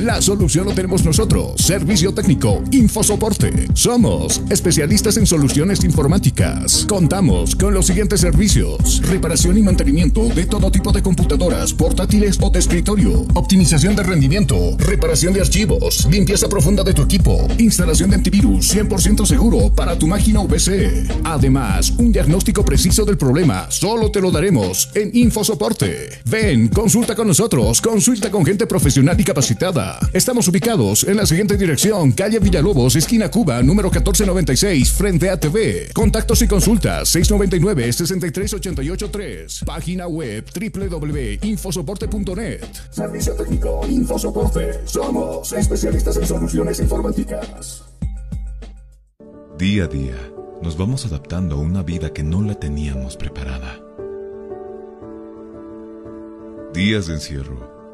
la solución lo tenemos nosotros. Servicio técnico, infosoporte. Somos especialistas en soluciones informáticas. Contamos con los siguientes servicios: reparación y mantenimiento de todo tipo de computadoras, portátiles o de escritorio, optimización de rendimiento, reparación de archivos, limpieza profunda de tu equipo, instalación de antivirus 100% seguro para tu máquina VC. Además, un diagnóstico preciso del problema solo te lo daremos en Infosoporte. Ven, consulta con nosotros, consulta con gente profesional y capacitada. Estamos ubicados en la siguiente dirección, calle Villalobos, esquina Cuba, número 1496, frente a TV. Contactos y consultas 699-63883. Página web www.infosoporte.net. Servicio técnico Infosoporte. Somos especialistas en soluciones informáticas. Día a día, nos vamos adaptando a una vida que no la teníamos preparada. Días de encierro,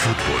Fútbol.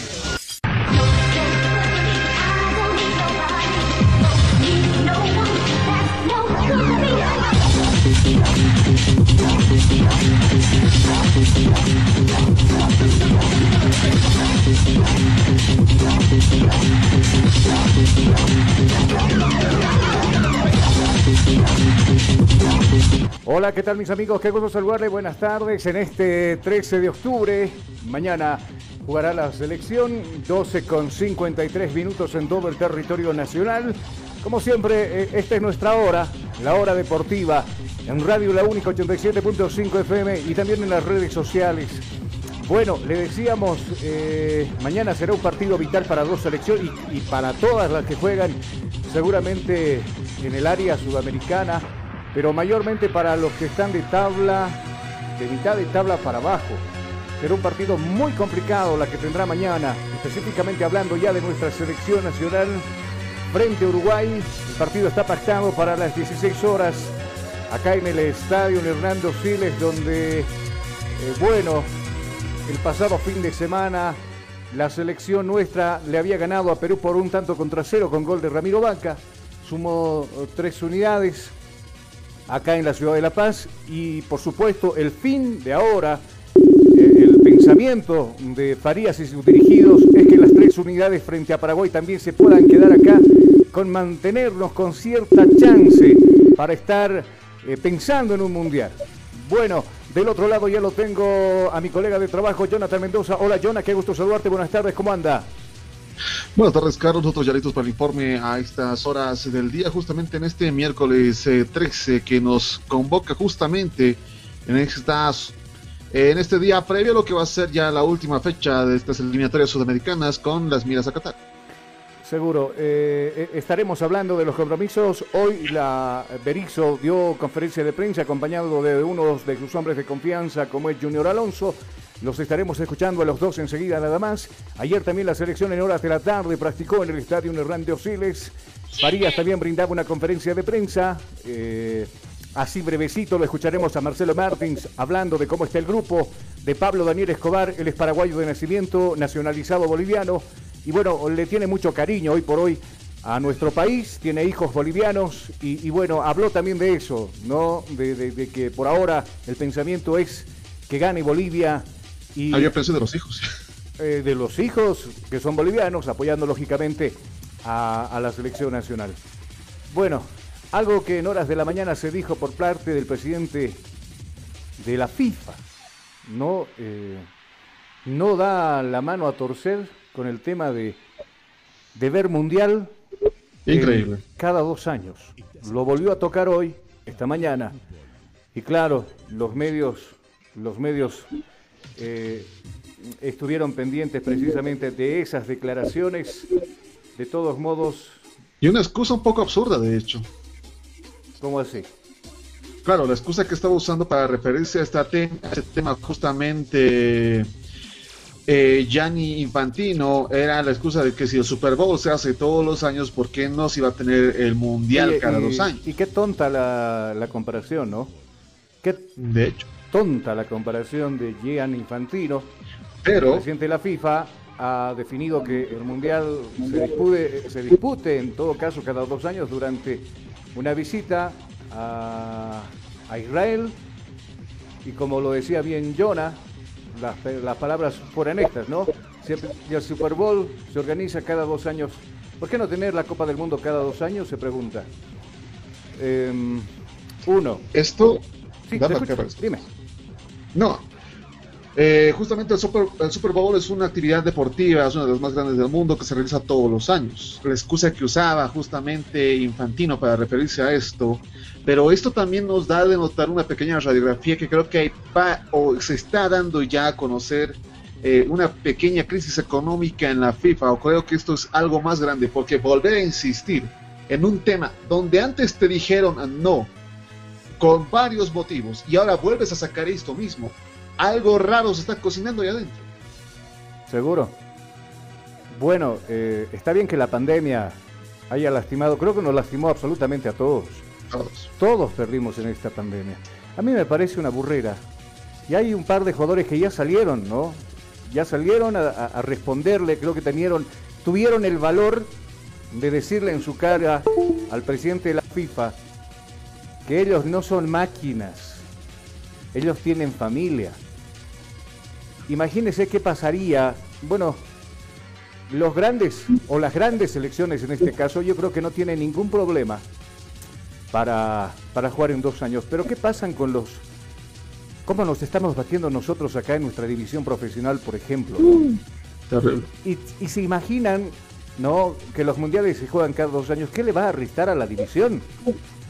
Hola, ¿qué tal mis amigos? Qué gusto saludarles. Buenas tardes. En este 13 de octubre, mañana jugará la selección, 12 con 53 minutos en todo el territorio nacional. Como siempre, eh, esta es nuestra hora, la hora deportiva, en Radio La Única 87.5 FM y también en las redes sociales. Bueno, le decíamos, eh, mañana será un partido vital para dos selecciones y, para todas las que juegan, seguramente en el área sudamericana, pero mayormente para los que están de tabla de mitad de tabla para abajo. Será un partido muy complicado la que tendrá mañana, específicamente hablando ya de nuestra selección nacional frente a Uruguay. El partido está pactado para las 16 horas acá en el estadio Hernando Siles, donde, eh, bueno, el pasado fin de semana la selección nuestra le había ganado a Perú por un tanto contra cero con gol de Ramiro Vaca. Sumó eh, tres unidades acá en la ciudad de La Paz y por supuesto el fin de ahora, eh, el pensamiento de Farías y sus dirigidos es que las tres unidades frente a Paraguay también se puedan quedar acá con mantenernos con cierta chance para estar eh, pensando en un mundial. Bueno, del otro lado ya lo tengo a mi colega de trabajo, Jonathan Mendoza. Hola, Jonathan, qué gusto saludarte. Buenas tardes, ¿cómo anda? Buenas tardes, Carlos. Nosotros ya listos para el informe a estas horas del día, justamente en este miércoles 13, eh, que nos convoca justamente en estas en este día previo a lo que va a ser ya la última fecha de estas eliminatorias sudamericanas con las miras a Qatar. Seguro. Eh, eh, estaremos hablando de los compromisos. Hoy la Berizzo dio conferencia de prensa acompañado de uno de sus hombres de confianza como es Junior Alonso. Los estaremos escuchando a los dos enseguida nada más. Ayer también la selección en horas de la tarde practicó en el estadio Hernando Siles. Farías también brindaba una conferencia de prensa. Eh, así brevecito lo escucharemos a Marcelo Martins hablando de cómo está el grupo de Pablo Daniel Escobar. Él es paraguayo de nacimiento, nacionalizado boliviano y bueno, le tiene mucho cariño hoy por hoy a nuestro país, tiene hijos bolivianos y, bueno, habló también de eso, ¿no? De, que por ahora el pensamiento es que gane Bolivia y... Ah, yo pensé de los hijos. Eh, de los hijos que son bolivianos, apoyando lógicamente a, a, la selección nacional. Bueno, algo que en horas de la mañana se dijo por parte del presidente de la FIFA, ¿no? Eh, no da la mano a torcer con el tema de, de ver mundial. Increíble. cada dos años. Lo volvió a tocar hoy, esta mañana. Y claro, los medios, los medios eh, estuvieron pendientes precisamente de esas declaraciones. De todos modos. Y una excusa un poco absurda, de hecho. ¿Cómo así? Claro, la excusa que estaba usando para referirse a este tema, a este tema justamente eh, Gianni Infantino era la excusa de que si el Super Bowl se hace todos los años, ¿por qué no se iba a tener el Mundial cada dos años? Y qué tonta la, comparación, ¿no? Qué de hecho. tonta la comparación de Gianni Infantino. Pero... El presidente de la FIFA ha definido que el Mundial se dispute, se dispute en todo caso cada dos años durante una visita a, a Israel. Y como lo decía bien Jonah, las, palabras fueran estas, ¿no? Si el Super Bowl se organiza cada dos años, ¿por qué no tener la Copa del Mundo cada dos años? Se pregunta. Em, uno. Esto. Sí, dime. No, eh, justamente el Super, Bowl es una actividad deportiva, es una de las más grandes del mundo que se realiza todos los años. La excusa que usaba justamente Infantino para referirse a esto, pero esto también nos da de notar una pequeña radiografía que creo que hay o se está dando ya a conocer eh, una pequeña crisis económica en la FIFA, o creo que esto es algo más grande, porque volver a insistir en un tema donde antes te dijeron no, con varios motivos, y ahora vuelves a sacar esto mismo algo raro se está cocinando ahí adentro. Seguro. Bueno, eh, está bien que la pandemia haya lastimado, creo que nos lastimó absolutamente a todos. Todos. Todos perdimos en esta pandemia. A mí me parece una burrera. Y hay un par de jugadores que ya salieron, ¿no? Ya salieron a, responderle, creo que tenieron, tuvieron el valor de decirle en su cara al presidente de la FIFA que ellos no son máquinas, ellos tienen familia. Imagínese qué pasaría, bueno, los grandes o las grandes selecciones en este caso, yo creo que no tienen ningún problema para, para jugar en dos años. Pero ¿qué pasan con los... ¿Cómo nos estamos batiendo nosotros acá en nuestra división profesional, por ejemplo? Y, y, se imaginan, ¿no? Que los mundiales se juegan cada dos años. ¿Qué le va a arrestar a la división?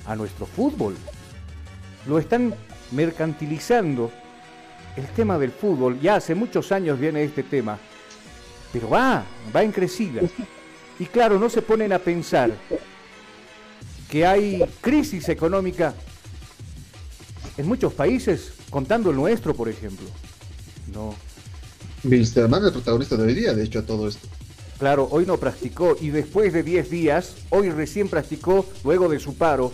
A nuestro fútbol. Lo están mercantilizando el tema del fútbol, ya hace muchos años viene este tema, pero va, va en crecida. Y claro, no se ponen a pensar que hay crisis económica en muchos países Contando el nuestro, por ejemplo. No. Wilstermann es el protagonista de hoy día, de hecho, a todo esto. Claro, hoy no practicó y después de 10 días, hoy recién practicó, luego de su paro,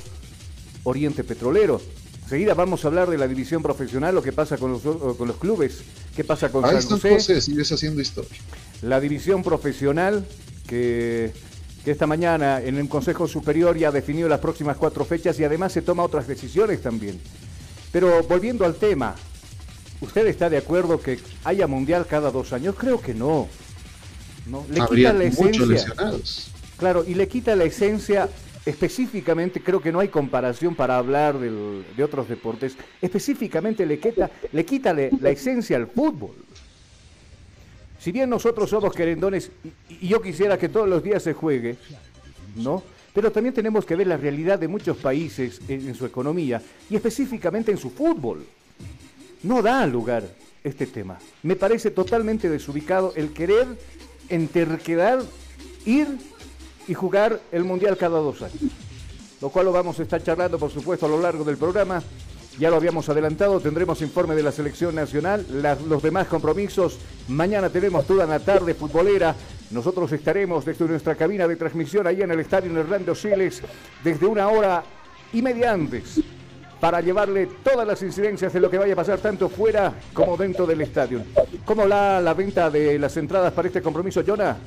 Oriente Petrolero. Enseguida vamos a hablar de la división profesional, lo que pasa con los, con los clubes, qué pasa con Ahí San José. José, sigues haciendo historia. La división profesional que, que esta mañana en el Consejo Superior ya ha definido las próximas cuatro fechas y además se toma otras decisiones también. Pero volviendo al tema, ¿usted está de acuerdo que haya mundial cada dos años? Creo que no. ¿no? Le Habría quita la esencia. Claro, y le quita la esencia específicamente, creo que no hay comparación para hablar de otros deportes, específicamente le quita, le quita la esencia al fútbol. Si bien nosotros somos querendones y, yo quisiera que todos los días se juegue, ¿no? Pero también tenemos que ver la realidad de muchos países en, en su economía y específicamente en su fútbol. No da lugar este tema. Me parece totalmente desubicado el querer en terquedad ir y jugar el Mundial cada dos años. Lo cual lo vamos a estar charlando, por supuesto, a lo largo del programa. Ya lo habíamos adelantado, tendremos informe de la selección nacional, los demás compromisos. Mañana tenemos toda la tarde futbolera. Nosotros estaremos desde nuestra cabina de transmisión ahí en el estadio Hernando Siles desde una hora y media antes para llevarle todas las incidencias de lo que vaya a pasar tanto fuera como dentro del estadio. ¿Cómo la, la venta de las entradas para este compromiso, Jonah?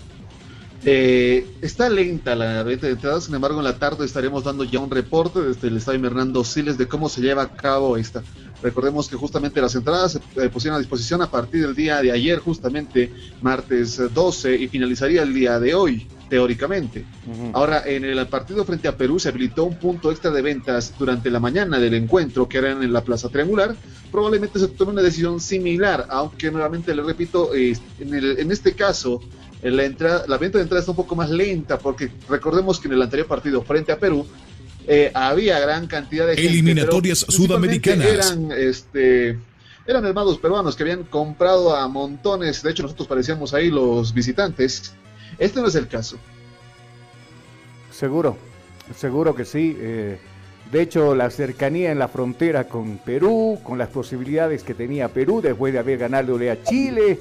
Eh, está lenta la venta de entradas, sin embargo en la tarde estaremos dando ya un reporte desde el estadio Hernando Siles de cómo se lleva a cabo esta. Recordemos que justamente las entradas se eh, pusieron a disposición a partir del día de ayer, justamente martes eh, 12, y finalizaría el día de hoy, teóricamente. Ahora, en el partido frente a Perú se habilitó un punto extra de ventas durante la mañana del encuentro, que eran en la Plaza Triangular. Probablemente se tome una decisión similar, aunque nuevamente le repito, eh, en, el- en este caso, eh, la, entrada, la venta de entrada está un poco más lenta, porque recordemos que en el anterior partido frente a Perú eh, había gran cantidad de gente, Eliminatorias sudamericanas. Eran, este, eran hermanos peruanos que habían comprado a montones, de hecho nosotros parecíamos ahí los visitantes. Este no es el caso. Seguro, seguro que sí. eh, de hecho, la cercanía en la frontera con Perú, con las posibilidades que tenía Perú después de haber ganado a Chile,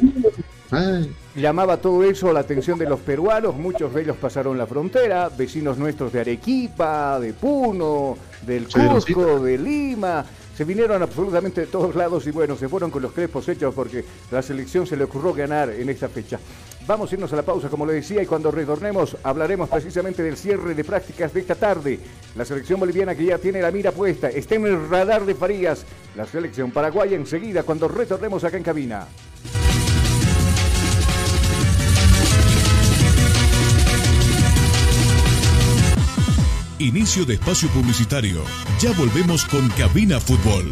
Ay, llamaba todo eso la atención de los peruanos. Muchos de ellos pasaron la frontera, vecinos nuestros de Arequipa, de Puno, del Cusco, de Lima. Se vinieron absolutamente de todos lados y bueno, se fueron con los crepos hechos porque la selección se le ocurrió ganar en esta fecha. Vamos a irnos a la pausa, como le decía, y cuando retornemos hablaremos precisamente del cierre de prácticas de esta tarde. La selección boliviana que ya tiene la mira puesta, está en el radar de Farías. La selección paraguaya enseguida cuando retornemos acá en cabina. Inicio de espacio publicitario. Ya volvemos con Cabina Fútbol.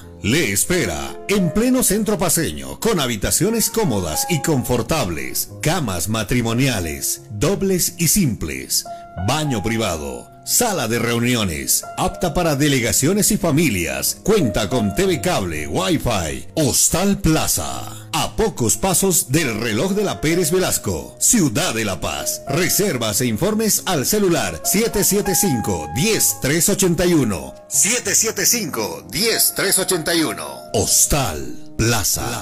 le espera en pleno centro paseño con habitaciones cómodas y confortables, camas matrimoniales, dobles y simples, baño privado, sala de reuniones, apta para delegaciones y familias, cuenta con TV cable, Wi-Fi, Hostal Plaza. A pocos pasos del reloj de la Pérez Velasco, Ciudad de La Paz. Reservas e informes al celular 775-10381. 775-10381. Hostal Plaza.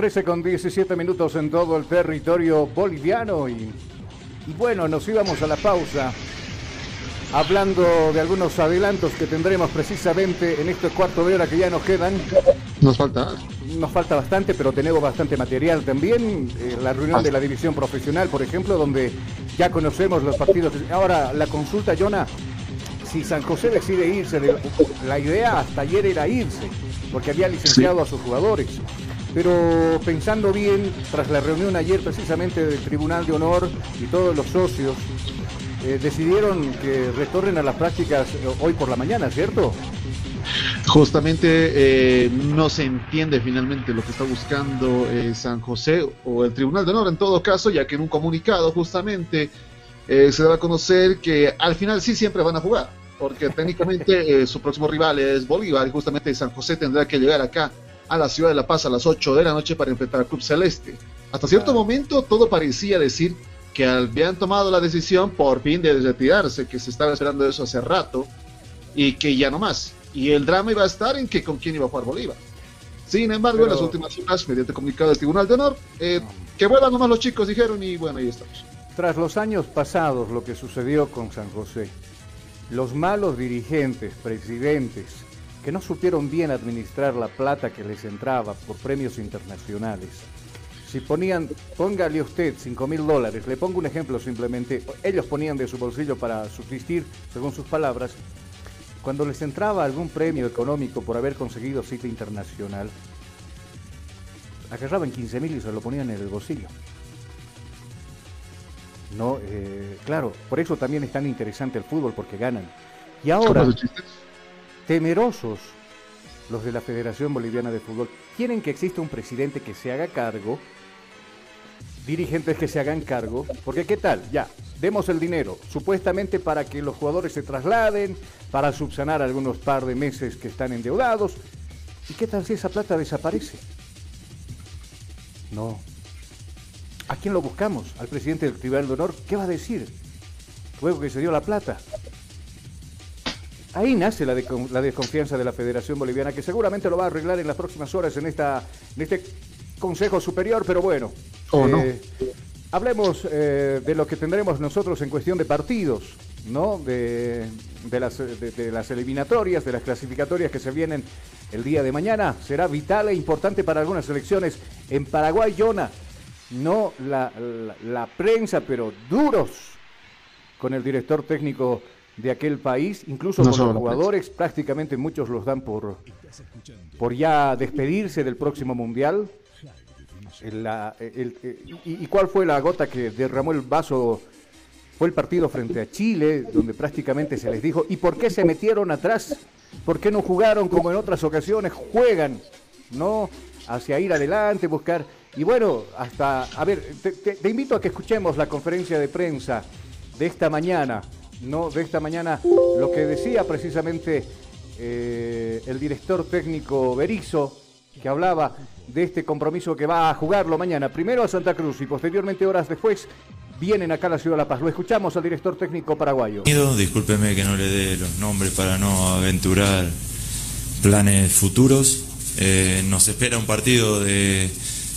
13 con 17 minutos en todo el territorio boliviano y, y bueno, nos íbamos a la pausa hablando de algunos adelantos que tendremos precisamente en este cuarto de hora que ya nos quedan. Nos falta. Nos falta bastante, pero tenemos bastante material también. Eh, la reunión de la división profesional, por ejemplo, donde ya conocemos los partidos. Ahora, la consulta, Jonah, si San José decide irse, de- la idea hasta ayer era irse, porque había licenciado a sus jugadores. Pero pensando bien, tras la reunión ayer precisamente del Tribunal de Honor y todos los socios, eh, decidieron que retornen a las prácticas eh, hoy por la mañana, ¿cierto? Justamente eh, no se entiende finalmente lo que está buscando eh, San José o el Tribunal de Honor en todo caso, ya que en un comunicado justamente eh, se da a conocer que al final sí siempre van a jugar, porque técnicamente su próximo rival es Bolívar y justamente San José tendrá que llegar acá a la ciudad de La Paz a las 8 de la noche para enfrentar al Club Celeste. Hasta cierto momento todo parecía decir que habían tomado la decisión por fin de retirarse, que se estaba esperando eso hace rato y que ya no más. Y el drama iba a estar en que con quién iba a jugar Bolívar. Sin embargo, en las últimas horas, mediante comunicado del Tribunal de Honor, eh, que vuelvan nomás los chicos, dijeron, y bueno, ahí estamos. Tras los años pasados, lo que sucedió con San José, los malos dirigentes, presidentes, que no supieron bien administrar la plata que les entraba por premios internacionales, si ponían, póngale usted 5 mil dólares, le pongo un ejemplo simplemente, ellos ponían de su bolsillo para subsistir, según sus palabras, cuando les entraba algún premio económico por haber conseguido cita internacional, agarraban 15 mil y se lo ponían en el bolsillo. No, eh, claro, por eso también es tan interesante el fútbol, porque ganan. Y ahora. Temerosos los de la Federación Boliviana de Fútbol, quieren que exista un presidente que se haga cargo, dirigentes que se hagan cargo, porque ¿qué tal? Ya, demos el dinero, supuestamente para que los jugadores se trasladen, para subsanar algunos par de meses que están endeudados. ¿Y qué tal si esa plata desaparece? No. ¿A quién lo buscamos? ¿Al presidente del Tribunal de Honor? ¿Qué va a decir? Luego que se dio la plata. Ahí nace la, de- la desconfianza de la Federación Boliviana, que seguramente lo va a arreglar en las próximas horas en, esta, en este Consejo Superior, pero bueno. Oh, no. Hablemos eh, de lo que tendremos nosotros en cuestión de partidos, ¿no? De, de las, de- de las eliminatorias, de las clasificatorias que se vienen el día de mañana. Será vital e importante para algunas elecciones. En Paraguay, Yona, no la, la- la prensa, pero duros con el director técnico de aquel país, incluso No con los prensa. jugadores, prácticamente muchos los dan por, por ya despedirse del próximo mundial. El- la- el- el- y, y cuál fue la gota que derramó el vaso? Fue el partido frente a Chile, donde prácticamente se les dijo, ¿y por qué se metieron atrás? ¿Por qué no jugaron como en otras ocasiones? Juegan, ¿no? Hacia ir adelante, buscar. Y bueno, hasta, a ver, te, te- te invito a que escuchemos la conferencia de prensa de esta mañana, ¿no? De esta mañana, lo que decía precisamente eh, el director técnico Berizo, que hablaba de este compromiso que va a jugarlo mañana, primero a Santa Cruz y posteriormente horas después vienen acá a la ciudad de La Paz. Lo escuchamos al director técnico paraguayo. Discúlpeme que no le dé los nombres para no aventurar planes futuros. Eh, nos espera un partido de,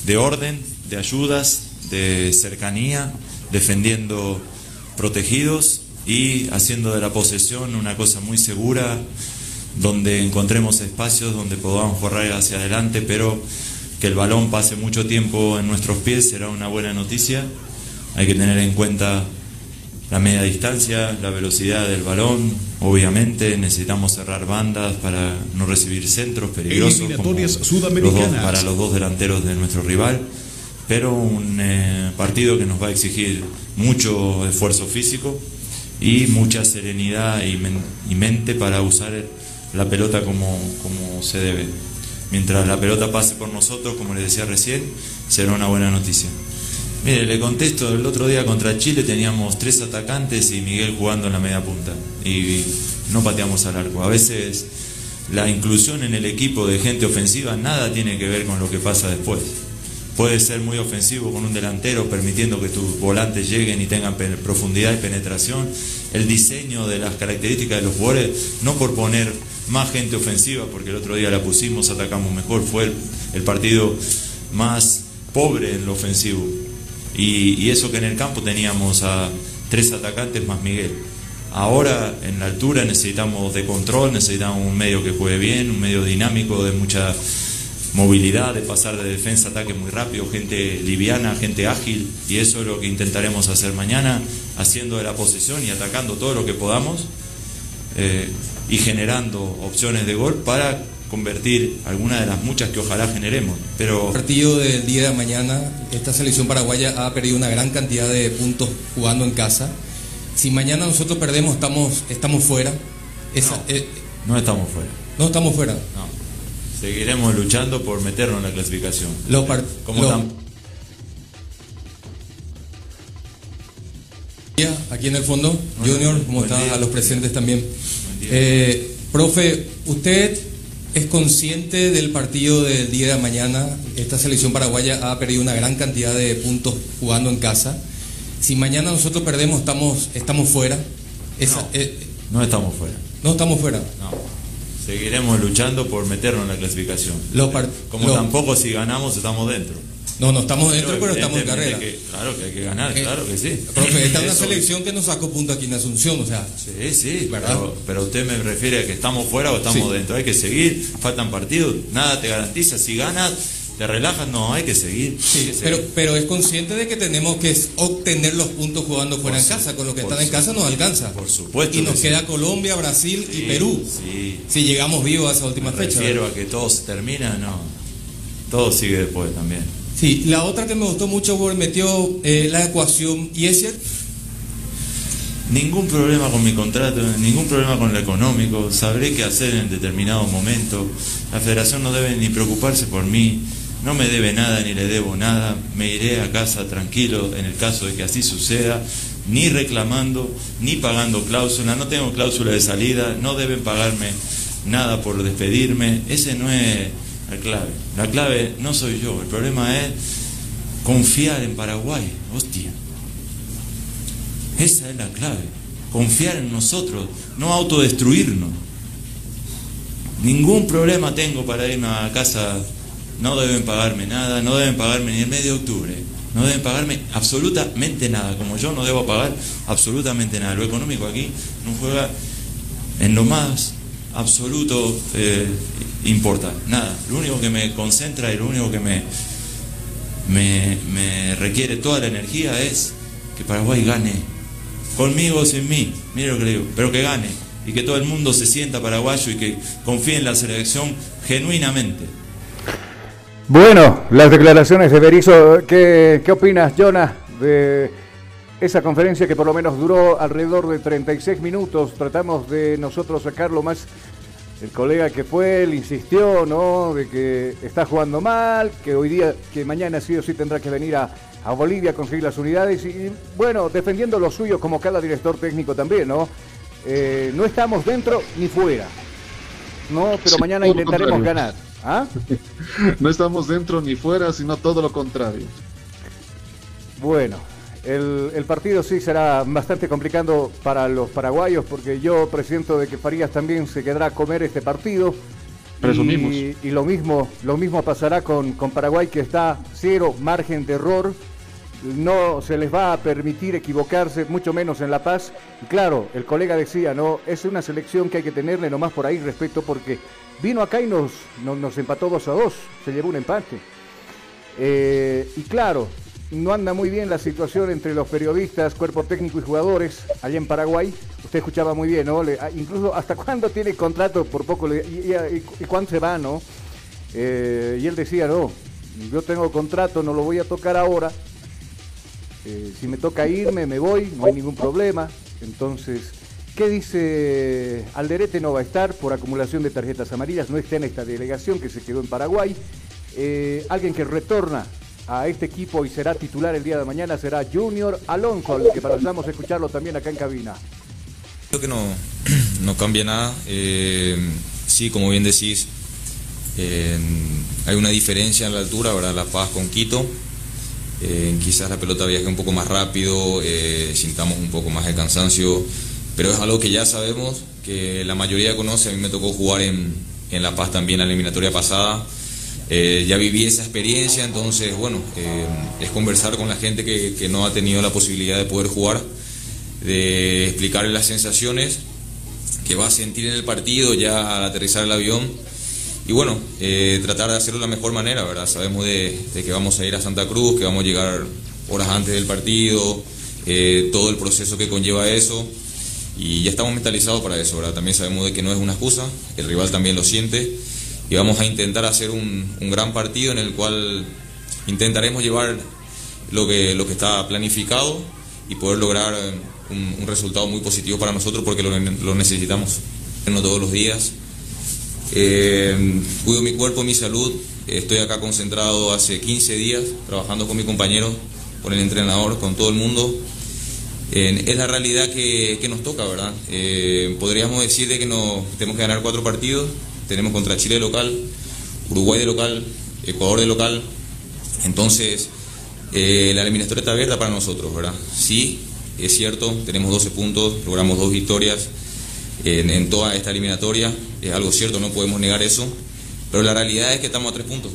de orden, de ayudas, de cercanía, defendiendo protegidos y haciendo de la posesión una cosa muy segura, donde encontremos espacios donde podamos correr hacia adelante, pero que el balón pase mucho tiempo en nuestros pies será una buena noticia. Hay que tener en cuenta la media distancia, la velocidad del balón, obviamente necesitamos cerrar bandas para no recibir centros peligrosos como los dos- para los dos delanteros de nuestro rival, pero un eh, partido que nos va a exigir mucho esfuerzo físico y mucha serenidad y, y mente para usar la pelota como, como se debe. Mientras la pelota pase por nosotros, como les decía recién, será una buena noticia. Mire, le contesto, el otro día contra Chile teníamos tres atacantes y Miguel jugando en la media punta y no pateamos al arco. A veces la inclusión en el equipo de gente ofensiva nada tiene que ver con lo que pasa después. Puede ser muy ofensivo con un delantero, permitiendo que tus volantes lleguen y tengan profundidad y penetración. El diseño de las características de los jugadores, no por poner más gente ofensiva, porque el otro día la pusimos, atacamos mejor, fue el, el partido más pobre en lo ofensivo. Y, y eso que en el campo teníamos a tres atacantes más Miguel. Ahora en la altura necesitamos de control, necesitamos un medio que juegue bien, un medio dinámico de mucha movilidad, de pasar de defensa a ataque muy rápido, gente liviana, gente ágil, y eso es lo que intentaremos hacer mañana, haciendo de la posesión y atacando todo lo que podamos eh, y generando opciones de gol para convertir alguna de las muchas que ojalá generemos. Pero partido del día de mañana, esta selección paraguaya ha perdido una gran cantidad de puntos jugando en casa. Si mañana nosotros perdemos, estamos, estamos fuera. Esa- eh, no estamos fuera. no estamos fuera. No. Seguiremos luchando por meternos en la clasificación. Los Como tam- Aquí en el fondo, Junior, ¿cómo buen está? día. A los presentes también. día. Eh, profe, ¿usted es consciente del partido del día de mañana? Esta selección paraguaya ha perdido una gran cantidad de puntos jugando en casa. Si mañana nosotros perdemos, estamos, estamos fuera. Esa- No. eh, no estamos fuera. no estamos fuera. No. Seguiremos luchando por meternos en la clasificación. Los Como los- tampoco si ganamos estamos dentro. No, no estamos dentro, pero estamos en carrera. que- claro que hay que ganar, Eh, claro que sí. Profe, esta es una selección que nos sacó punto aquí en Asunción, o sea, Sí, sí, ¿Verdad? pero, pero usted me refiere a que estamos fuera o estamos Sí. dentro. Hay que seguir, faltan partidos, nada te garantiza. Si ganas, te relajas, no, hay que seguir. que pero, seguir. pero es consciente de que tenemos que obtener los puntos jugando fuera en Por casa, con lo que están en casa nos alcanza. Por supuesto. Y nos sí. queda Colombia, Brasil y Sí, Perú. Sí. Si llegamos vivos a esa última Me fecha. refiero ¿verdad? a que todo se termina, no. Todo sigue después también. Sí, la otra que me gustó mucho, metió eh, la ecuación, y es cierto, Ningún problema con mi contrato, ningún problema con lo económico. Sabré qué hacer en determinado momento. La federación no debe ni preocuparse por mí. No me debe nada ni le debo nada. Me iré a casa tranquilo en el caso de que así suceda. Ni reclamando, ni pagando cláusula. No tengo cláusula de salida. No deben pagarme nada por despedirme. Ese no es la clave. La clave no soy yo. El problema es confiar en Paraguay, hostia. Esa es la clave, confiar en nosotros, no autodestruirnos. Ningún problema tengo para irme a casa, no deben pagarme nada, no deben pagarme ni el mes de octubre, no deben pagarme absolutamente nada, como yo no debo pagar absolutamente nada. Lo económico aquí no juega en lo más absoluto eh, importa, nada. Lo único que me concentra y lo único que me, me, me requiere toda la energía es que Paraguay gane, conmigo o sin mí, mire lo que le digo, pero que gane y que todo el mundo se sienta paraguayo y que confíe en la selección genuinamente. Bueno, las declaraciones de Berizzo, ¿qué, qué opinas, Jonah, de esa conferencia que por lo menos duró alrededor de 36 minutos? Tratamos de nosotros sacarlo más. El colega que fue, él insistió, ¿no? De que está jugando mal, que hoy día, que mañana sí o sí tendrá que venir a, a Bolivia a conseguir las unidades y, bueno, defendiendo lo suyo como cada director técnico también, ¿no? Eh, no estamos dentro ni fuera, ¿no? Pero Sí, mañana lo intentaremos ganar. ¿Ah? No estamos dentro ni fuera, sino todo lo contrario. Bueno, el, el partido sí será bastante complicado para los paraguayos porque yo presiento de que Farías también se quedará a comer este partido. Presumimos. Y, y lo mismo, lo mismo pasará con, con Paraguay que está cero margen de error. No se les va a permitir equivocarse, mucho menos en La Paz. Y claro, el colega decía, no, es una selección que hay que tenerle nomás por ahí respeto porque vino acá y nos, nos, empató 2 a 2, se llevó un empate. Eh, y claro, no anda muy bien la situación entre los periodistas, cuerpo técnico y jugadores allá en Paraguay. Usted escuchaba muy bien, ¿no? Ah, incluso hasta cuándo tiene contrato, por poco, le- y, y- y cuándo se va, ¿no? Eh, y él decía, no, yo tengo contrato, no lo voy a tocar ahora. Eh, si me toca irme, me voy, no hay ningún problema. Entonces, ¿qué dice Alderete? No va a estar por acumulación de tarjetas amarillas, no está en esta delegación que se quedó en Paraguay. Eh, alguien que retorna a este equipo y será titular el día de mañana será Junior Alonso, al que pasamos a escucharlo también acá en cabina. Creo que no, no cambia nada. Eh, sí, como bien decís, hay una diferencia en la altura, ¿verdad? La Paz con Quito. Eh, quizás la pelota viaje un poco más rápido, sintamos un poco más de cansancio, pero es algo que ya sabemos, que la mayoría conoce. A mí me tocó jugar en, en La Paz también la eliminatoria pasada. Eh, ya viví esa experiencia, entonces, bueno, eh, es conversar con la gente que, que no ha tenido la posibilidad de poder jugar de explicarle las sensaciones que va a sentir en el partido ya al aterrizar el avión y bueno, eh, tratar de hacerlo de la mejor manera, ¿verdad? Sabemos de, de que vamos a ir a Santa Cruz, que vamos a llegar horas antes del partido, todo el proceso que conlleva eso y ya estamos mentalizados para eso, ¿verdad? También sabemos de que no es una excusa, el rival también lo siente y vamos a intentar hacer un, un gran partido en el cual intentaremos llevar lo que, lo que está planificado y poder lograr eh, un, un resultado muy positivo para nosotros porque lo, lo necesitamos. No todos los días. Eh, cuido mi cuerpo, mi salud. Estoy acá concentrado hace 15 días trabajando con mi compañero, con el entrenador, con todo el mundo. Eh, es la realidad que, que nos toca, ¿verdad? Eh, podríamos decir de que nos tenemos que ganar cuatro partidos. Tenemos contra Chile de local, Uruguay de local, Ecuador de local. Entonces, eh, la eliminatoria está abierta para nosotros, ¿verdad? Sí, es cierto, tenemos 12 puntos, logramos dos victorias en, en toda esta eliminatoria. Es algo cierto, no podemos negar eso. Pero la realidad es que estamos a tres puntos.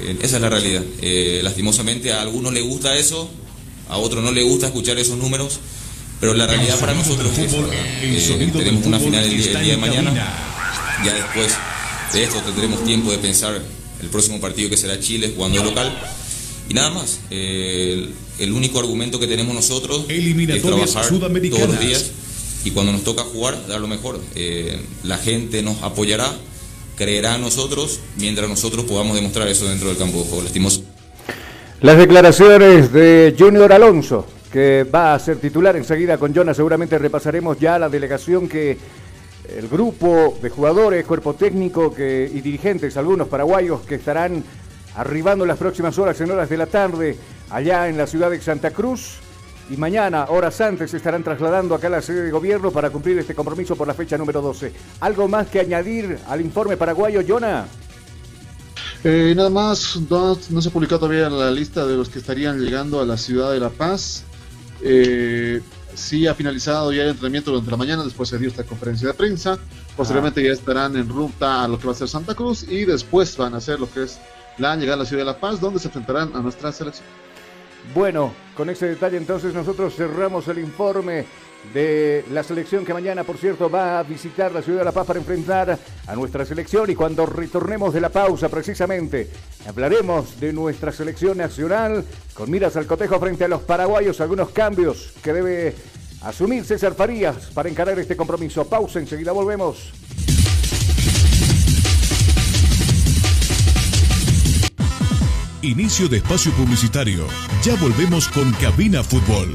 Eh, esa es la realidad. Lastimosamente a algunos les gusta eso, a otros no les gusta escuchar esos números. Pero la realidad para nosotros es esa. Eh, tenemos una final el día, el día de mañana. Ya después de esto tendremos tiempo de pensar el próximo partido que será Chile jugando de local. Y nada más, eh, el, el único argumento que tenemos nosotros es trabajar todos los días y cuando nos toca jugar, dar lo mejor. Eh, la gente nos apoyará, creerá en nosotros, mientras nosotros podamos demostrar eso dentro del campo de juego. Lastimoso. Las declaraciones de Junior Alonso, que va a ser titular enseguida con Jonas. Seguramente repasaremos ya la delegación que el grupo de jugadores, cuerpo técnico y dirigentes, algunos paraguayos que estarán arribando en las próximas horas, en horas de la tarde, allá en la ciudad de Santa Cruz. Y mañana, horas antes, se estarán trasladando acá a la sede de gobierno para cumplir este compromiso por la fecha número 12. ¿Algo más que añadir al informe paraguayo, Jonah? Eh, nada más, no, no, se ha publicado todavía la lista de los que estarían llegando a la ciudad de La Paz. Eh, sí ha finalizado ya el entrenamiento durante la mañana, después se dio esta conferencia de prensa. Posteriormente ah. ya estarán en ruta a lo que va a ser Santa Cruz y después van a hacer lo que es la llegada a la ciudad de La Paz, donde se enfrentarán a nuestra selección. Bueno, con ese detalle entonces nosotros cerramos el informe de la selección que mañana, por cierto, va a visitar la ciudad de La Paz para enfrentar a nuestra selección y cuando retornemos de la pausa precisamente hablaremos de nuestra selección nacional con miras al cotejo frente a los paraguayos, algunos cambios que debe asumir César Farías para encarar este compromiso. Pausa, enseguida volvemos. Inicio de espacio publicitario. Ya volvemos con Cabina Fútbol.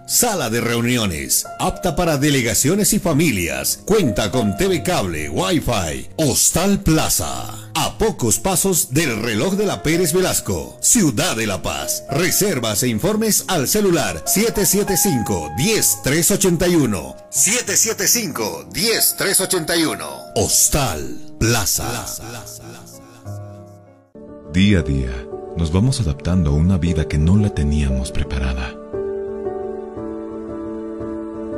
Sala de reuniones, apta para delegaciones y familias. Cuenta con TV cable, Wi-Fi. Hostal Plaza. A pocos pasos del reloj de la Pérez Velasco. Ciudad de La Paz. Reservas e informes al celular 775-10381. 775-10381. Hostal Plaza. Día a día, nos vamos adaptando a una vida que no la teníamos preparada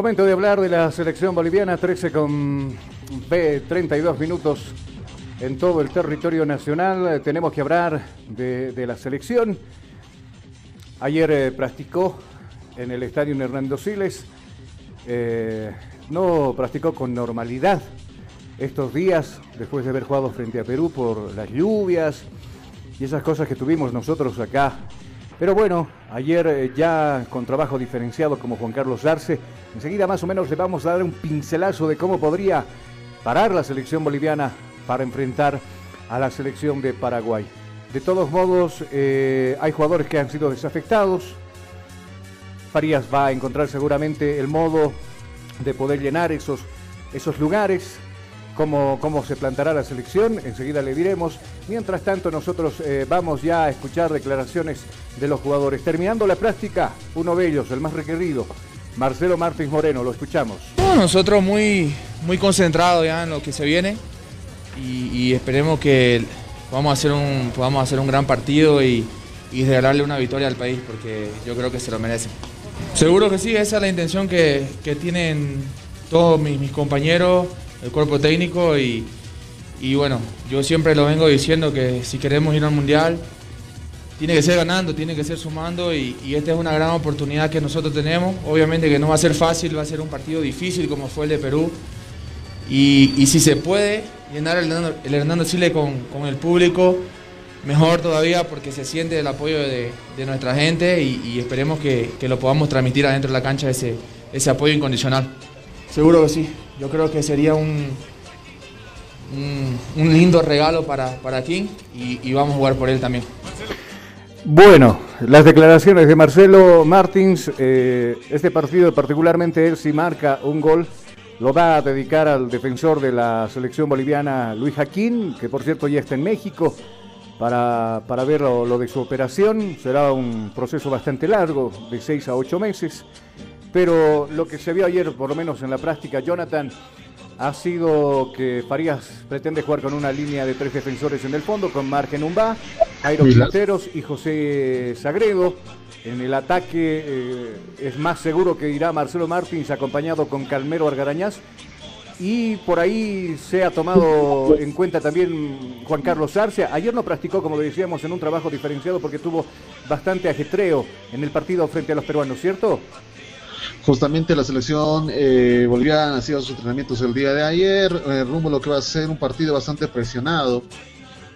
Momento de hablar de la selección boliviana, 13 con B, 32 minutos en todo el territorio nacional. Tenemos que hablar de, la selección. Ayer eh, practicó en el estadio Hernando Siles. Eh, no practicó con normalidad estos días, después de haber jugado frente a Perú por las lluvias y esas cosas que tuvimos nosotros acá pero bueno, ayer eh, ya con trabajo diferenciado como Juan Carlos Arce, enseguida más o menos le vamos a dar un pincelazo de cómo podría parar la selección boliviana para enfrentar a la selección de Paraguay. De todos modos, eh, hay jugadores que han sido desafectados. Farías va a encontrar seguramente el modo de poder llenar esos, esos lugares. Cómo, cómo se plantará la selección, enseguida le diremos. Mientras tanto, nosotros eh, vamos ya a escuchar declaraciones de los jugadores. Terminando la práctica, uno de ellos, el más requerido, Marcelo Martins Moreno, lo escuchamos. No, nosotros muy, muy concentrados ya en lo que se viene y, esperemos que podamos hacer un, podamos hacer un gran partido y, y regalarle una victoria al país porque yo creo que se lo merece. Seguro que sí, esa es la intención que, que tienen todos mis compañeros, el cuerpo técnico y, y bueno, yo siempre lo vengo diciendo que si queremos ir al Mundial tiene que ser ganando, tiene que ser sumando y, y esta es una gran oportunidad que nosotros tenemos. Obviamente que no va a ser fácil, va a ser un partido difícil como fue el de Perú. Y, y si se puede llenar el el Hernando Chile con, con el público, mejor todavía porque se siente el apoyo de, de nuestra gente y, y esperemos que, que, lo podamos transmitir adentro de la cancha ese, ese apoyo incondicional. Seguro que sí, yo creo que sería un, un, lindo regalo para, para King y, vamos a jugar por él también. Bueno, las declaraciones de Marcelo Martins, eh, este partido particularmente él si marca un gol, lo va a dedicar al defensor de la selección boliviana Luis Jaquín, que por cierto ya está en México para, para ver lo, lo de su operación. Será un proceso bastante largo, de seis a ocho meses. Pero lo que se vio ayer, por lo menos en la práctica, Jonathan, ha sido que Farías pretende jugar con una línea de tres defensores en el fondo, con Margen Umbá, Jairo Quinteros y José Sagredo. En el ataque eh, es más seguro que irá Marcelo Martins acompañado con Calmero Argarañaz. Y por ahí se ha tomado en cuenta también Juan Carlos Arce. Ayer no practicó, como decíamos, en un trabajo diferenciado porque tuvo bastante ajetreo en el partido frente a los peruanos, ¿cierto? Justamente la selección eh, boliviana ha sido sus entrenamientos el día de ayer, eh, rumbo a lo que va a ser un partido bastante presionado.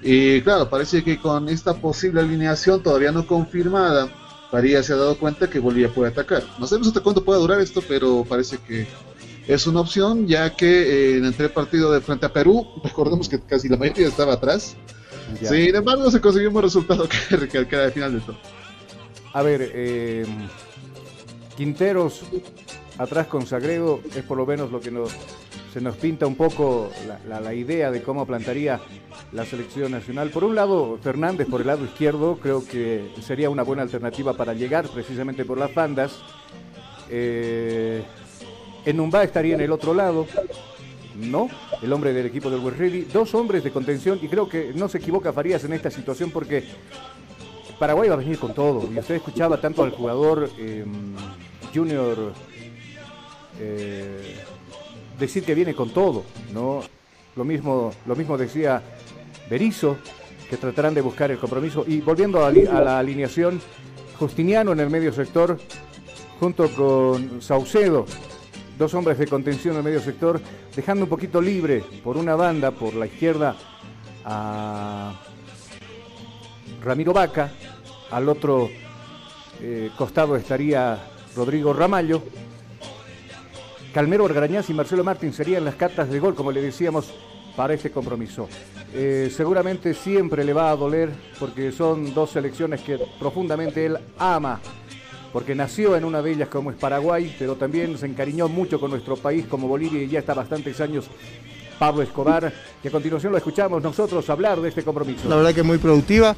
Y claro, parece que con esta posible alineación todavía no confirmada, Farías se ha dado cuenta que Bolivia puede atacar. No sabemos hasta cuánto puede durar esto, pero parece que es una opción, ya que eh, en el partido de frente a Perú, recordemos que casi la mayoría estaba atrás. Ya. Sin embargo, se consiguió un buen resultado que, queda de final de todo. A ver, eh, Quinteros atrás con Sagredo es por lo menos lo que nos, se nos pinta un poco la, idea de cómo plantaría la selección nacional. Por un lado, Fernández por el lado izquierdo creo que sería una buena alternativa para llegar precisamente por las bandas. Eh, Enumba estaría en el otro lado. No, el hombre del equipo del Ready. Dos hombres de contención y creo que no se equivoca Farías en esta situación porque Paraguay va a venir con todo. Y usted escuchaba tanto al jugador eh, Junior eh, decir que viene con todo, ¿no? Lo mismo, lo mismo decía Berizzo, que tratarán de buscar el compromiso. Y volviendo a, a la alineación, Justiniano en el medio sector, junto con Saucedo, dos hombres de contención en el medio sector, dejando un poquito libre por una banda, por la izquierda, a Ramiro Vaca, al otro eh, costado estaría Rodrigo Ramallo, Calmero Argarañaz y Marcelo Martín serían las cartas de gol, como le decíamos, para este compromiso. Eh, seguramente siempre le va a doler porque son dos selecciones que profundamente él ama, porque nació en una de ellas como es Paraguay, pero también se encariñó mucho con nuestro país como Bolivia y ya está bastantes años Pablo Escobar, que a continuación lo escuchamos nosotros hablar de este compromiso. La verdad que es muy productiva,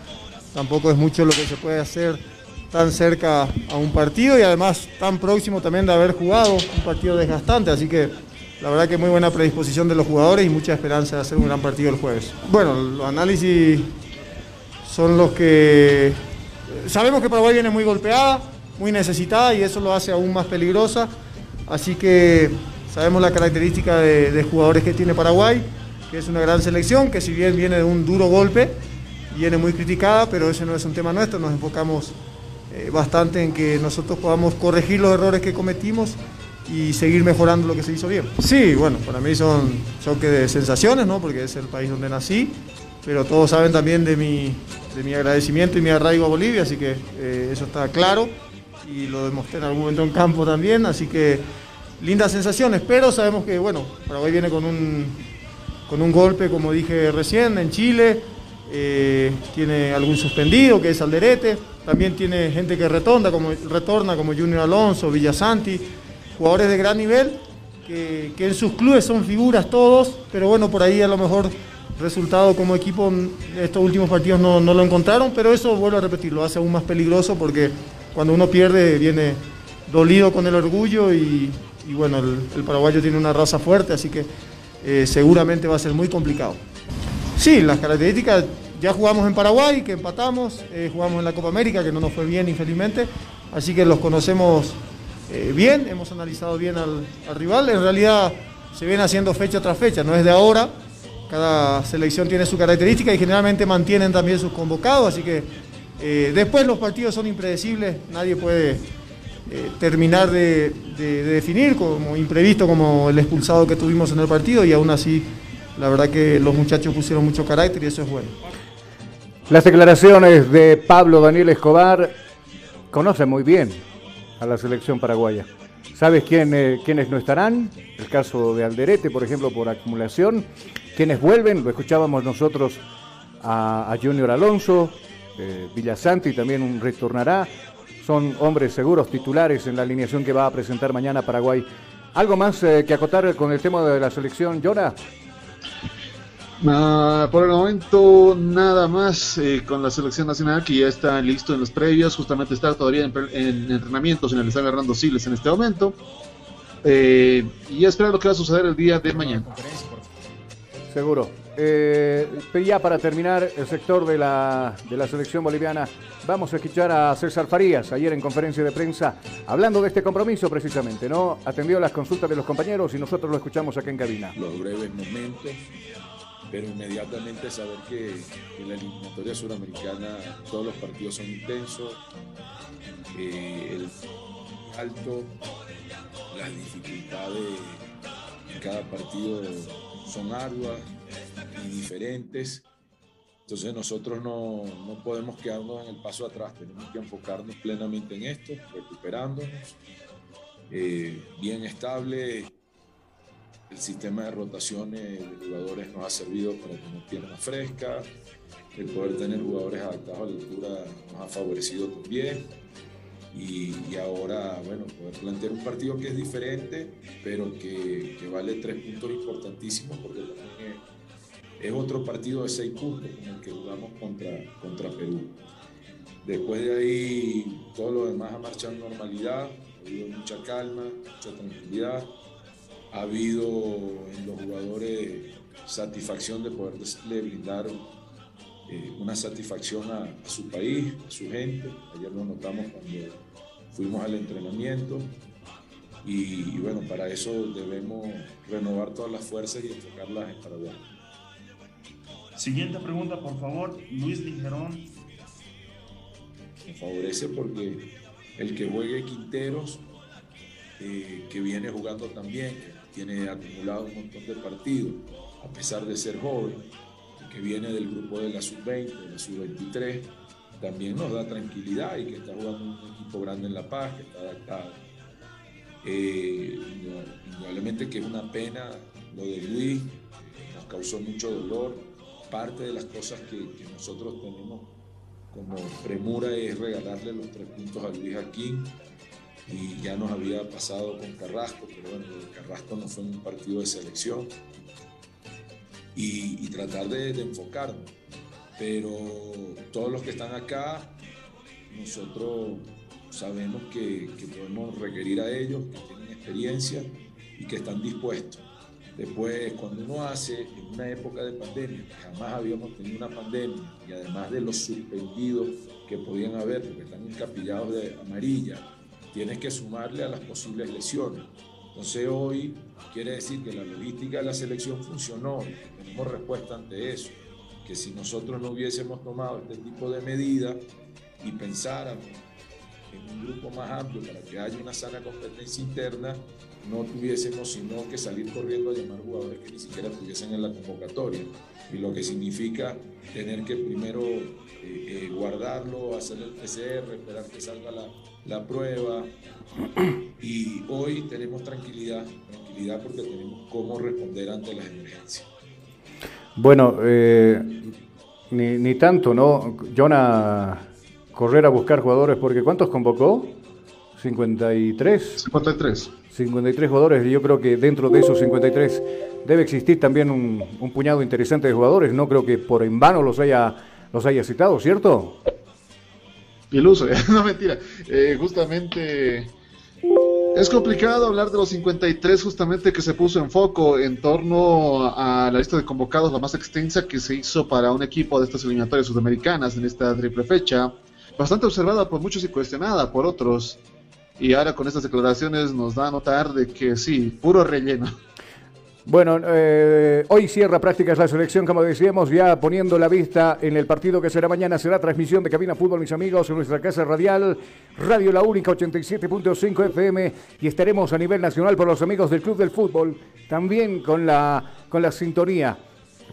tampoco es mucho lo que se puede hacer tan cerca a un partido y además tan próximo también de haber jugado un partido desgastante, así que la verdad que muy buena predisposición de los jugadores y mucha esperanza de hacer un gran partido el jueves. Bueno, los análisis son los que sabemos que Paraguay viene muy golpeada, muy necesitada y eso lo hace aún más peligrosa, así que sabemos la característica de, de jugadores que tiene Paraguay, que es una gran selección, que si bien viene de un duro golpe, viene muy criticada, pero ese no es un tema nuestro, nos enfocamos eh, bastante en que nosotros podamos corregir los errores que cometimos y seguir mejorando lo que se hizo bien. Sí, bueno, para mí son choques de sensaciones, ¿no? porque es el país donde nací, pero todos saben también de mi, de mi agradecimiento y mi arraigo a Bolivia, así que eh, eso está claro y lo demostré en algún momento en campo también, así que lindas sensaciones, pero sabemos que, bueno, Paraguay viene con un, con un golpe, como dije recién, en Chile, eh, tiene algún suspendido que es Alderete, también tiene gente que retorna como, retorna como Junior Alonso, Villasanti, jugadores de gran nivel que, en sus clubes son figuras todos, pero bueno, por ahí a lo mejor resultado como equipo en estos últimos partidos no, lo encontraron, pero eso vuelvo a repetir, lo hace aún más peligroso porque cuando uno pierde viene dolido con el orgullo y, bueno, el, el paraguayo tiene una raza fuerte, así que eh, seguramente va a ser muy complicado. Sí, las características, ya jugamos en Paraguay, que empatamos, eh, jugamos en la Copa América, que no nos fue bien infelizmente, así que los conocemos eh, bien, hemos analizado bien al, al rival, en realidad se viene haciendo fecha tras fecha, no es de ahora, cada selección tiene su característica y generalmente mantienen también sus convocados, así que eh, después los partidos son impredecibles, nadie puede terminar de- de definir como imprevisto como el expulsado que tuvimos en el partido y aún así la verdad que los muchachos pusieron mucho carácter y eso es bueno. Las declaraciones de Pablo Daniel Escobar conoce muy bien a la selección paraguaya. ¿Sabes quién, eh, quiénes no estarán? El caso de Alderete, por ejemplo, por acumulación. ¿Quiénes vuelven? Lo escuchábamos nosotros a, Junior Alonso, eh, Villasanti también retornará. Son hombres seguros titulares en la alineación que va a presentar mañana Paraguay. ¿Algo más eh, que acotar con el tema de la selección, Jonah? Ah, por el momento nada más eh, con la selección nacional que ya está listo en los previos, justamente está todavía en, en entrenamientos en el estadio Hernando Siles en este momento. Eh, y esperar lo que va a suceder el día de mañana. Seguro. Eh, ya para terminar el sector de la, de la selección boliviana, vamos a escuchar a César Farías ayer en conferencia de prensa hablando de este compromiso precisamente, ¿no? Atendió las consultas de los compañeros y nosotros lo escuchamos acá en cabina. los breves momentos, pero inmediatamente saber que en la eliminatoria suramericana todos los partidos son intensos, eh, el alto, las dificultades en cada partido son arduas y diferentes. Entonces nosotros no, no podemos quedarnos en el paso atrás, tenemos que enfocarnos plenamente en esto, recuperándonos, eh, bien estable, el sistema de rotaciones de jugadores nos ha servido para tener piernas frescas, el poder tener jugadores adaptados a la altura nos ha favorecido también. Y, y ahora, bueno, poder plantear un partido que es diferente, pero que, que vale tres puntos importantísimos porque también es, otro partido de seis puntos como el que jugamos contra, contra Perú. Después de ahí, todo lo demás ha marchado en normalidad, ha habido mucha calma, mucha tranquilidad ha habido en los jugadores satisfacción de poderle brindar eh, una satisfacción a, a su país, a su gente. Ayer lo notamos cuando fuimos al entrenamiento. Y, y bueno, para eso debemos renovar todas las fuerzas y enfocarlas en Paraguay. Siguiente pregunta, por favor, Luis Ligerón. Me favorece porque el que juegue Quinteros, eh, que viene jugando también, tiene acumulado un montón de partidos, a pesar de ser joven, que viene del grupo de la sub-20, de la sub-23, también nos da tranquilidad y que está jugando un equipo grande en La Paz, que está adaptado. Eh, indudablemente que es una pena lo de Luis, nos causó mucho dolor. Parte de las cosas que, que nosotros tenemos como premura es regalarle los tres puntos a Luis Aquín y ya nos había pasado con Carrasco, pero bueno, Carrasco no fue un partido de selección y, tratar de, enfocarnos. Pero todos los que están acá, nosotros sabemos que, podemos requerir a ellos, que tienen experiencia y que están dispuestos. Después, cuando uno hace en una época de pandemia, jamás habíamos tenido una pandemia, y además de los suspendidos que podían haber, porque están encapillados de amarilla, tienes que sumarle a las posibles lesiones. Entonces hoy quiere decir que la logística de la selección funcionó, tenemos respuesta ante eso, que si nosotros no hubiésemos tomado este tipo de medidas y pensáramos en un grupo más amplio para que haya una sana competencia interna, no tuviésemos sino que salir corriendo a llamar jugadores que ni siquiera estuviesen en la convocatoria. Y lo que significa tener que primero eh, eh, guardarlo, hacer el PCR, esperar que salga la, la prueba. Y hoy tenemos tranquilidad, tranquilidad porque tenemos cómo responder ante las emergencias. Bueno, eh, ni, ni tanto, ¿no? Jonah correr a buscar jugadores, porque ¿cuántos convocó? 53. 53. 53 jugadores. Y yo creo que dentro de esos 53 debe existir también un, un puñado interesante de jugadores. No creo que por en vano los haya, los haya citado, ¿cierto? Iluso, no mentira. Eh, justamente es complicado hablar de los 53 justamente que se puso en foco en torno a la lista de convocados la más extensa que se hizo para un equipo de estas eliminatorias sudamericanas en esta triple fecha. Bastante observada por muchos y cuestionada por otros. Y ahora con estas declaraciones nos da a notar de que sí, puro relleno. Bueno, eh, hoy cierra prácticas la selección, como decíamos, ya poniendo la vista en el partido que será mañana. Será transmisión de Cabina Fútbol, mis amigos, en nuestra casa radial, Radio La Única 87.5 FM. Y estaremos a nivel nacional por los amigos del Club del Fútbol, también con la, con la sintonía.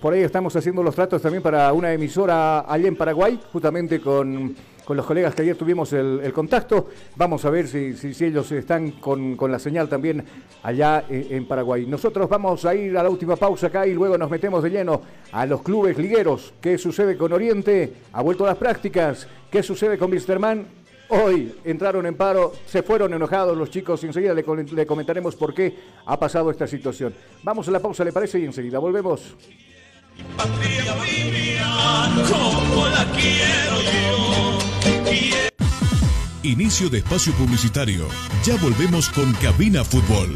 Por ahí estamos haciendo los tratos también para una emisora allá en Paraguay, justamente con con los colegas que ayer tuvimos el, contacto. Vamos a ver si, si, ellos están con, con, la señal también allá en, en, Paraguay. Nosotros vamos a ir a la última pausa acá y luego nos metemos de lleno a los clubes ligueros. ¿Qué sucede con Oriente? ¿Ha vuelto a las prácticas? ¿Qué sucede con Misterman? Hoy entraron en paro, se fueron enojados los chicos y enseguida le, le comentaremos por qué ha pasado esta situación. Vamos a la pausa, ¿le parece? Y enseguida volvemos. Inicio de espacio publicitario. Ya volvemos con Cabina Fútbol.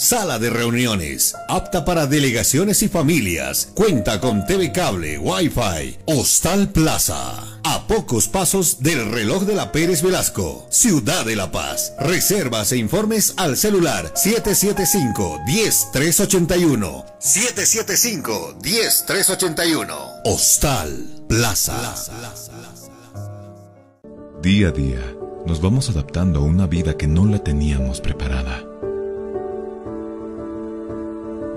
sala de reuniones, apta para delegaciones y familias, cuenta con TV cable, Wi-Fi, Hostal Plaza. A pocos pasos del reloj de la Pérez Velasco, Ciudad de La Paz. Reservas e informes al celular 775-10381. 775-10381. Hostal Plaza. Día a día, nos vamos adaptando a una vida que no la teníamos preparada.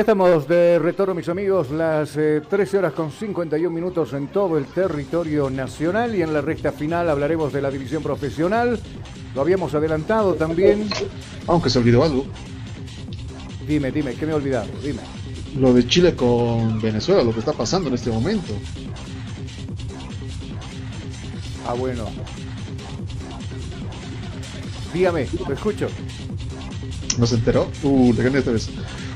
Ya estamos de retorno, mis amigos, las eh, 13 horas con 51 minutos en todo el territorio nacional y en la recta final hablaremos de la división profesional. Lo habíamos adelantado también. Aunque se olvidó algo. Dime, dime, ¿qué me he olvidado? Dime. Lo de Chile con Venezuela, lo que está pasando en este momento. Ah, bueno. Dígame, lo escucho. ¿No se enteró? Uh, le gané esta vez.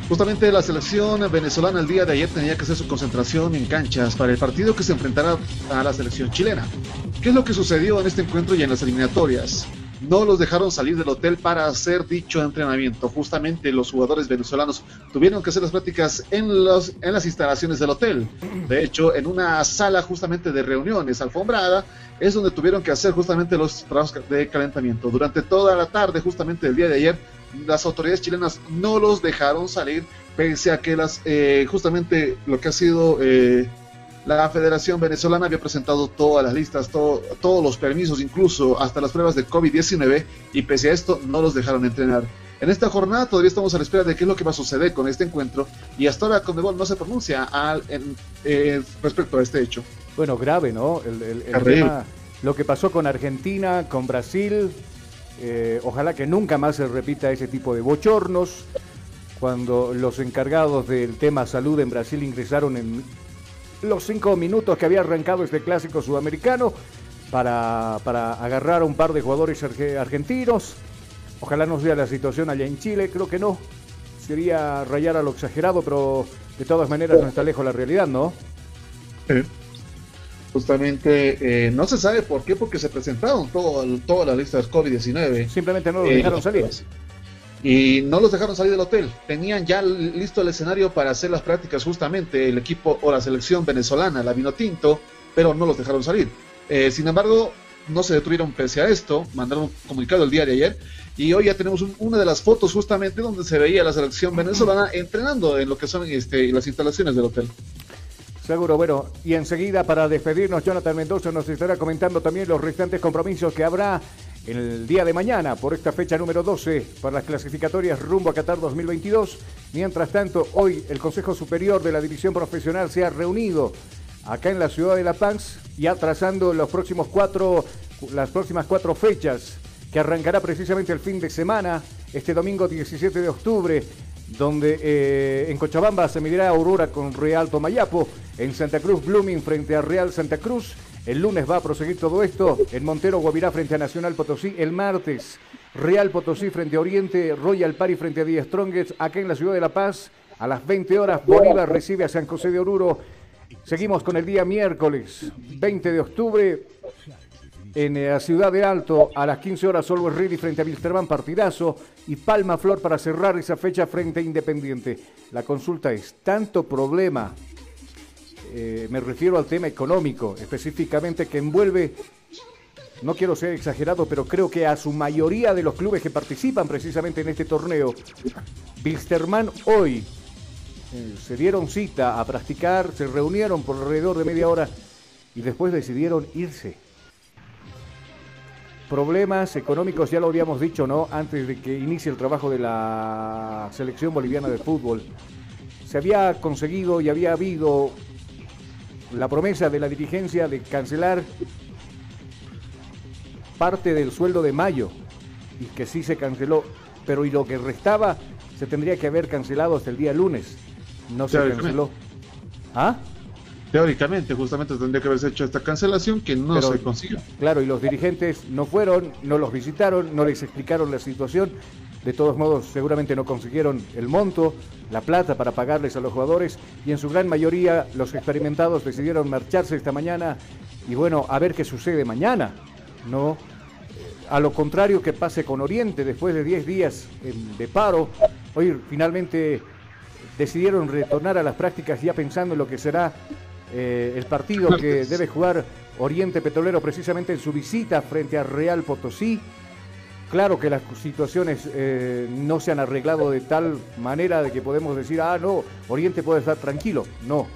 Justamente la selección venezolana el día de ayer tenía que hacer su concentración en canchas para el partido que se enfrentará a la selección chilena. ¿Qué es lo que sucedió en este encuentro y en las eliminatorias? No los dejaron salir del hotel para hacer dicho entrenamiento. Justamente los jugadores venezolanos tuvieron que hacer las prácticas en, los, en las instalaciones del hotel. De hecho, en una sala justamente de reuniones alfombrada es donde tuvieron que hacer justamente los trabajos de calentamiento. Durante toda la tarde, justamente el día de ayer, las autoridades chilenas no los dejaron salir, pese a que las eh, justamente lo que ha sido eh, la Federación Venezolana había presentado todas las listas, todo- todos los permisos, incluso hasta las pruebas de COVID-19, y pese a esto no los dejaron entrenar. En esta jornada todavía estamos a la espera de qué es lo que va a suceder con este encuentro, y hasta ahora Conmebol no se pronuncia al- en- eh, respecto a este hecho. Bueno, grave, ¿no? El, el- tema, lo que pasó con Argentina, con Brasil. Eh, ojalá que nunca más se repita ese tipo de bochornos. Cuando los encargados del tema salud en Brasil ingresaron en los cinco minutos que había arrancado este clásico sudamericano para, para agarrar a un par de jugadores arge- argentinos. Ojalá no sea la situación allá en Chile, creo que no. Sería rayar a lo exagerado, pero de todas maneras no está lejos la realidad, ¿no? Justamente eh, no se sabe por qué, porque se presentaron todo, todas las listas COVID-19. Simplemente no los dejaron salir. Y no los dejaron salir del hotel. Tenían ya listo el escenario para hacer las prácticas justamente el equipo o la selección venezolana, la Vino Tinto, pero no los dejaron salir. Eh, sin embargo, no se detuvieron pese a esto, mandaron un comunicado el día de ayer y hoy ya tenemos un- una de las fotos justamente donde se veía la selección venezolana entrenando en lo que son este, las instalaciones del hotel. Seguro, bueno, y enseguida para despedirnos, Jonathan Mendoza nos estará comentando también los restantes compromisos que habrá el día de mañana por esta fecha número 12 para las clasificatorias rumbo a Qatar 2022. Mientras tanto, hoy el Consejo Superior de la División Profesional se ha reunido acá en la ciudad de La Paz, ya trazando los próximos cuatro, las próximas cuatro fechas que arrancará precisamente el fin de semana, este domingo 17 de octubre, donde eh, en Cochabamba se medirá Aurora con Real Tomayapo, en Santa Cruz Blooming frente a Real Santa Cruz. El lunes va a proseguir todo esto. En Montero Guavirá frente a Nacional Potosí. El martes Real Potosí frente a Oriente, Royal Party frente a Die Strongest. Acá en la ciudad de La Paz, a las 20 horas, Bolívar recibe a San José de Oruro. Seguimos con el día miércoles 20 de octubre. En eh, la ciudad de Alto, a las 15 horas, Always Ready frente a Wilstermann, partidazo. Y Palma Flor para cerrar esa fecha frente a Independiente. La consulta es: ¿tanto problema? eh, me refiero al tema económico, específicamente que envuelve, no quiero ser exagerado, pero creo que a su mayoría de los clubes que participan precisamente en este torneo, Wilstermann hoy eh, se dieron cita a practicar, se reunieron por alrededor de media hora y después decidieron irse. Problemas económicos, ya lo habíamos dicho, ¿no? Antes de que inicie el trabajo de la selección boliviana de fútbol. Se había conseguido y había habido la promesa de la dirigencia de cancelar parte del sueldo de mayo y que sí se canceló, pero y lo que restaba se tendría que haber cancelado hasta el día lunes. No se canceló. ¿Ah? Teóricamente, justamente tendría que haberse hecho esta cancelación que no Pero- se consiguió. Claro, y los dirigentes no fueron, no los visitaron, no les explicaron la situación. De todos modos, seguramente no consiguieron el monto, la plata para pagarles a los jugadores y en su gran mayoría los experimentados decidieron marcharse esta mañana y bueno, a ver qué sucede mañana. No, a lo contrario que pase con Oriente después de 10 días em, de paro, hoy finalmente decidieron retornar a las prácticas ya pensando en lo que será eh, el partido que debe jugar Oriente Petrolero precisamente en su visita frente a Real Potosí. Claro que las situaciones eh, no se han arreglado de tal manera de que podemos decir, ah, no, Oriente puede estar tranquilo. No.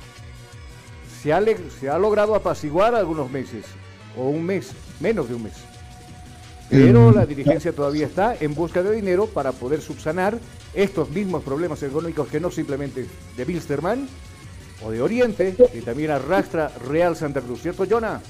Se ha, se ha logrado apaciguar algunos meses, o un mes, menos de un mes. Pero la dirigencia todavía está en busca de dinero para poder subsanar estos mismos problemas económicos que no simplemente de Bilsterman o de Oriente, que también arrastra Real Santa Cruz, ¿cierto, Jonah?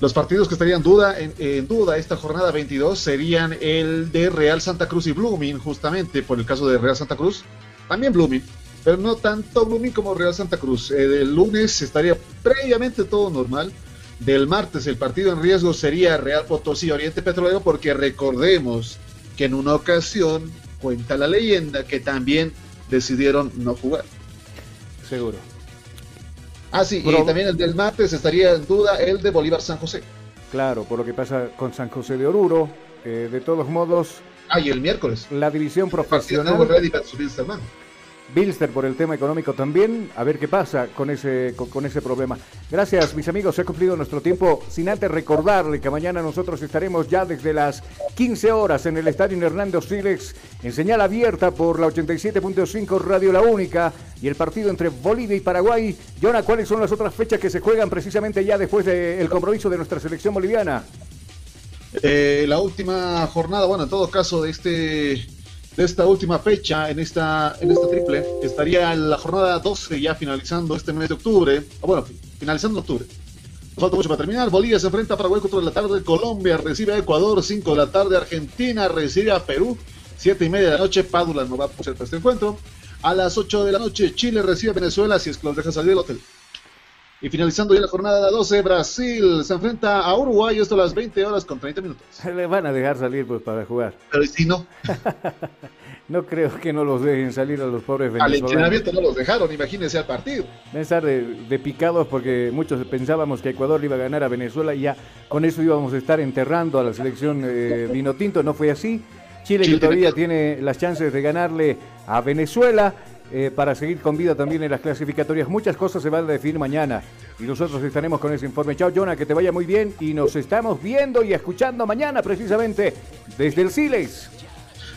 Los partidos que estarían duda, en, en duda esta jornada 22 serían el de Real Santa Cruz y Blooming, justamente por el caso de Real Santa Cruz. También Blooming, pero no tanto Blooming como Real Santa Cruz. Eh, del lunes estaría previamente todo normal. Del martes el partido en riesgo sería Real Potosí Oriente Petrolero porque recordemos que en una ocasión cuenta la leyenda que también decidieron no jugar. Seguro. Ah, sí, Pero- y también el del martes estaría en duda el de Bolívar San José. Claro, por lo que pasa con San José de Oruro. eh, de todos modos, Ah, y el miércoles. la división profesional. De. Bilster por el tema económico también, a ver qué pasa con ese, con, ese problema. Gracias mis amigos, se ha cumplido nuestro tiempo, sin antes recordarle que mañana nosotros estaremos ya desde las 15 horas en el Estadio Hernando Silex, en señal abierta por la 87.5 Radio La Única y el partido entre Bolivia y Paraguay. Jonah, ¿cuáles son las otras fechas que se juegan precisamente ya después del compromiso de nuestra selección boliviana? Eh, la última jornada, bueno, en todo caso de este de esta última fecha en esta en esta triple estaría la jornada 12 ya finalizando este mes de octubre, bueno, finalizando octubre. Nos falta mucho para terminar. Bolivia se enfrenta a Paraguay 4 de la tarde, Colombia recibe a Ecuador 5 de la tarde, Argentina recibe a Perú 7 y media de la noche, Padula no va a ser para este encuentro. A las 8 de la noche Chile recibe a Venezuela si es que los deja salir del hotel. Y finalizando ya la jornada 12, Brasil se enfrenta a Uruguay, esto a las 20 horas con 30 minutos. Le van a dejar salir pues para jugar. Pero si no, No creo que no los dejen salir a los pobres al venezolanos. entrenamiento no los dejaron, imagínense al partido. Deben estar de, de picados porque muchos pensábamos que Ecuador iba a ganar a Venezuela y ya con eso íbamos a estar enterrando a la selección eh, vino tinto. No fue así. Chile, Chile que todavía tiene las chances de ganarle a Venezuela eh, para seguir con vida también en las clasificatorias. Muchas cosas se van a definir mañana y nosotros estaremos con ese informe. Chao, Jonah, que te vaya muy bien y nos estamos viendo y escuchando mañana precisamente desde el Siles.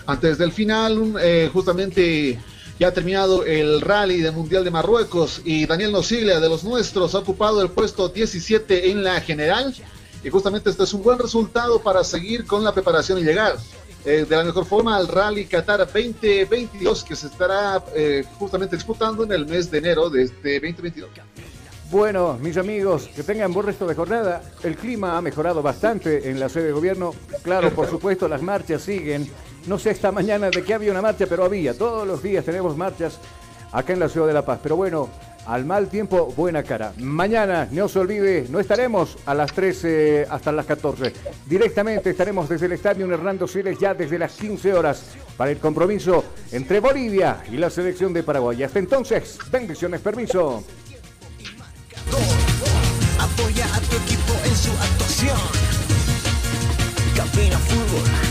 Antes del final, eh, justamente ya ha terminado el rally del Mundial de Marruecos y Daniel Nosiglia de los nuestros ha ocupado el puesto 17 en la general. Y justamente este es un buen resultado para seguir con la preparación y llegar eh, de la mejor forma al Rally Qatar 2022 que se estará eh, justamente disputando en el mes de enero de este 2022. Bueno, mis amigos, que tengan buen resto de jornada. El clima ha mejorado bastante en la sede de gobierno. Claro, por supuesto, las marchas siguen. No sé esta mañana de qué había una marcha, pero había. Todos los días tenemos marchas acá en la ciudad de La Paz. Pero bueno, al mal tiempo, buena cara. Mañana, no se olvide, no estaremos a las 13 hasta las 14. Directamente estaremos desde el estadio Hernando Siles ya desde las 15 horas para el compromiso entre Bolivia y la selección de Paraguay. Hasta entonces, bendiciones, permiso. Apoya a tu equipo en su actuación. Fútbol.